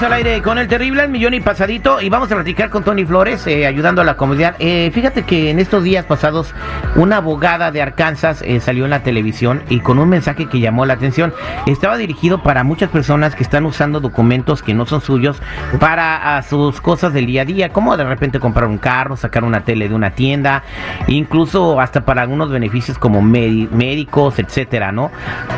Al aire con el terrible al millón y pasadito y vamos a platicar con Tony Flores eh, ayudando a la comunidad. Eh, fíjate que en estos días pasados una abogada de Arkansas eh, salió en la televisión y con un mensaje que llamó la atención. Estaba dirigido para muchas personas que están usando documentos que no son suyos para sus cosas del día a día, como de repente comprar un carro, sacar una tele de una tienda, incluso hasta para algunos beneficios como médicos, etcétera, ¿no?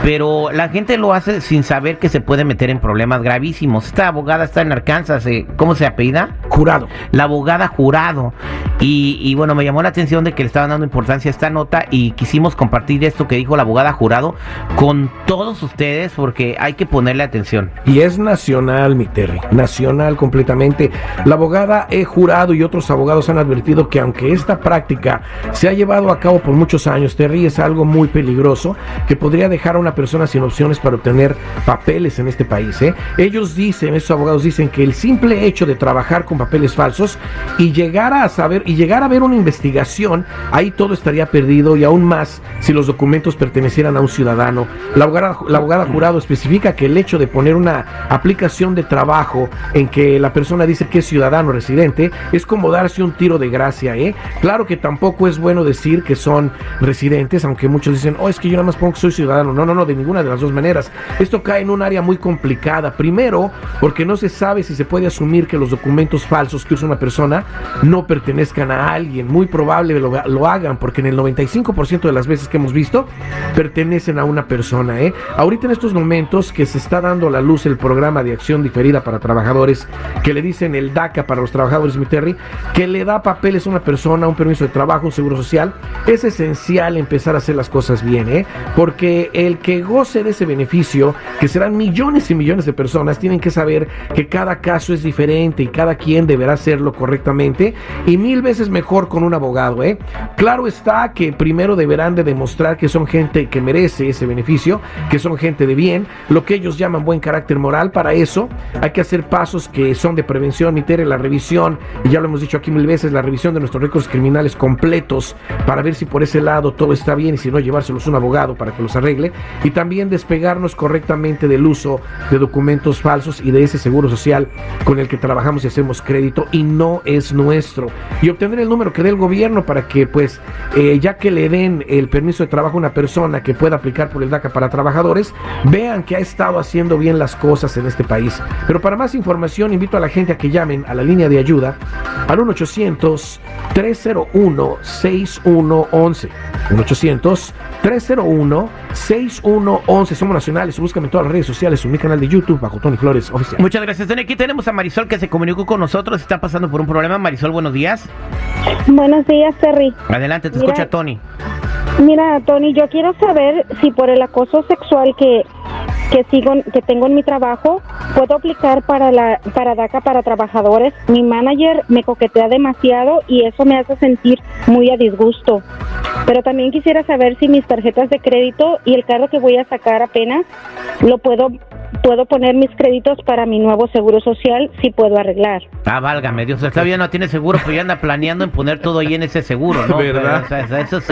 Pero la gente lo hace sin saber que se puede meter en problemas gravísimos esta abogada está en Arkansas, eh, ¿cómo se apellida? Jurado. La abogada Jurado. Y, bueno, me llamó la atención de que le estaban dando importancia a esta nota y quisimos compartir esto que dijo la abogada Jurado con todos ustedes porque hay que ponerle atención. Y es nacional, mi Terry, nacional completamente. La abogada he Jurado y otros abogados han advertido que aunque esta práctica se ha llevado a cabo por muchos años, Terry, es algo muy peligroso que podría dejar a una persona sin opciones para obtener papeles en este país. ¿eh? Ellos dicen esos abogados dicen que el simple hecho de trabajar con papeles falsos y llegar a saber y llegar a ver una investigación, ahí todo estaría perdido y aún más si los documentos pertenecieran a un ciudadano. La abogada, la abogada jurado especifica que el hecho de poner una aplicación de trabajo en que la persona dice que es ciudadano residente es como darse un tiro de gracia, ¿eh? Claro que tampoco es bueno decir que son residentes, aunque muchos dicen, oh, es que yo nada más pongo que soy ciudadano. No, no, no, de ninguna de las dos maneras. Esto cae en un área muy complicada. Primero, porque no se sabe si se puede asumir que los documentos falsos que usa una persona no pertenezcan a alguien. Muy probable lo, lo hagan, porque en el 95% de las veces que hemos visto, pertenecen a una persona. ¿eh? Ahorita en estos momentos que se está dando a la luz el programa de acción diferida para trabajadores, que le dicen el DACA para los trabajadores, mi Terry, que le da papeles a una persona, un permiso de trabajo, un seguro social, es esencial empezar a hacer las cosas bien, ¿eh? porque el que goce de ese beneficio, que serán millones y millones de personas, tienen que saber que cada caso es diferente y cada quien deberá hacerlo correctamente y mil veces mejor con un abogado. ¿eh? Claro está que primero deberán de demostrar que son gente que merece ese beneficio, que son gente de bien, lo que ellos llaman buen carácter moral. Para eso hay que hacer pasos que son de prevención, mitere la revisión, y ya lo hemos dicho aquí mil veces, la revisión de nuestros récords criminales completos para ver si por ese lado todo está bien y si no llevárselos un abogado para que los arregle y también despegarnos correctamente del uso de documentos falsos y de ese seguro social con el que trabajamos y hacemos crédito y no es nuestro. Y obtener el número que dé el gobierno para que, pues, eh, ya que le den el permiso de trabajo a una persona que pueda aplicar por el DACA para trabajadores, vean que ha estado haciendo bien las cosas en este país. Pero para más información, invito a la gente a que llamen a la línea de ayuda al 1-800-301-6111. 1-800-301-6111. Somos nacionales. Búscame en todas las redes sociales, en mi canal de YouTube bajo Tony Flores Oficial. Muchas gracias, Tony. Aquí tenemos a Marisol que se comunicó con nosotros. Está pasando por un problema. Marisol, buenos días. Buenos días, Terry. Adelante, te escucha Tony. Mira, Tony, yo quiero saber si por el acoso sexual que que sigo que tengo en mi trabajo puedo aplicar para la para DACA para trabajadores. Mi manager me coquetea demasiado y eso me hace sentir muy a disgusto. Pero también quisiera saber si mis tarjetas de crédito y el carro que voy a sacar apenas lo puedo puedo poner mis créditos para mi nuevo seguro social si puedo arreglar. Ah, válgame Dios, todavía no tiene seguro, pero ya anda planeando en poner todo ahí en ese seguro, ¿no? ¿Verdad? eso es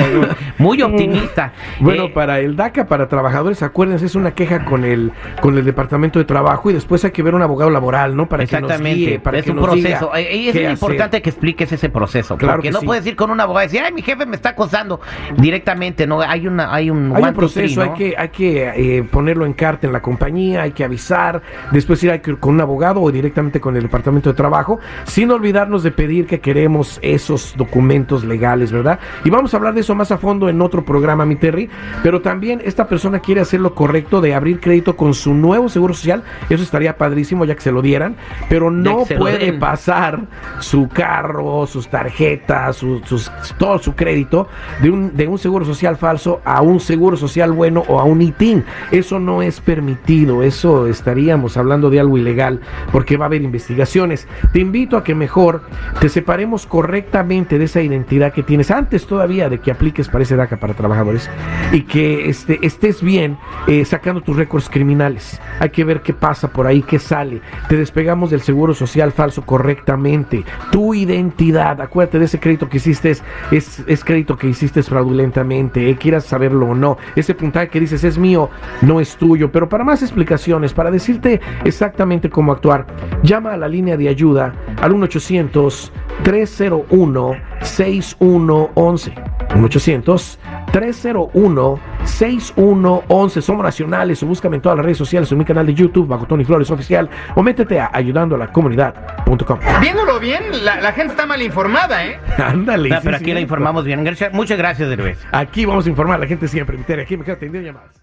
muy optimista. Bueno, eh, para el DACA, para trabajadores, acuérdense, es una queja con el con el Departamento de Trabajo y después hay que ver un abogado laboral, ¿no? Para Exactamente, que para es un proceso. y es importante que expliques ese proceso, claro porque no puedes ir con un abogado y decir, ay, mi jefe me está acosando directamente, no, hay una hay un, hay un proceso, hay que hay que eh, ponerlo en carta en la compañía, hay que avisar, después ir con un abogado o directamente con el Departamento de Trabajo, sin olvidarnos de pedir que queremos esos documentos legales, ¿verdad? Y vamos a hablar de eso más a fondo en otro programa, mi Terry, pero también esta persona quiere hacer lo correcto de abrir crédito con su nuevo seguro social, eso estaría padrísimo ya que se lo dieran, pero no puede pasar su carro, sus tarjetas, sus, todo su crédito de un, de un seguro social falso a un seguro social bueno o a un ITIN. Eso no es permitido, eso estaríamos hablando de algo ilegal porque va a haber investigaciones. Te invito a que mejor te separemos correctamente de esa identidad que tienes antes todavía de que apliques para ese DACA para trabajadores y que este, estés bien eh, sacando tus récords criminales. Hay que ver qué pasa por ahí, qué sale. Te despegamos del seguro social falso correctamente. Tu identidad, acuérdate de ese crédito que hiciste, es, crédito que hiciste fraudulentamente, eh, quieras saberlo o no. Ese puntaje que dices es mío, no es tuyo. Pero para más explicaciones, para decirte exactamente cómo actuar. Llama a la línea de ayuda al 1-800-301-6111. 1-800-301-6111. Somos nacionales o búscame en todas las redes sociales en mi canal de YouTube bajo Tony Flores Oficial o métete a ayudando a la comunidad.com. Viéndolo bien, la, la gente está mal informada, ¿eh? Ándale. No, sí, pero sí, aquí la informamos bien. Gracias- Muchas gracias, Derbez. Aquí vamos a informar a la gente siempre. Aquí me quedo atendiendo llamadas.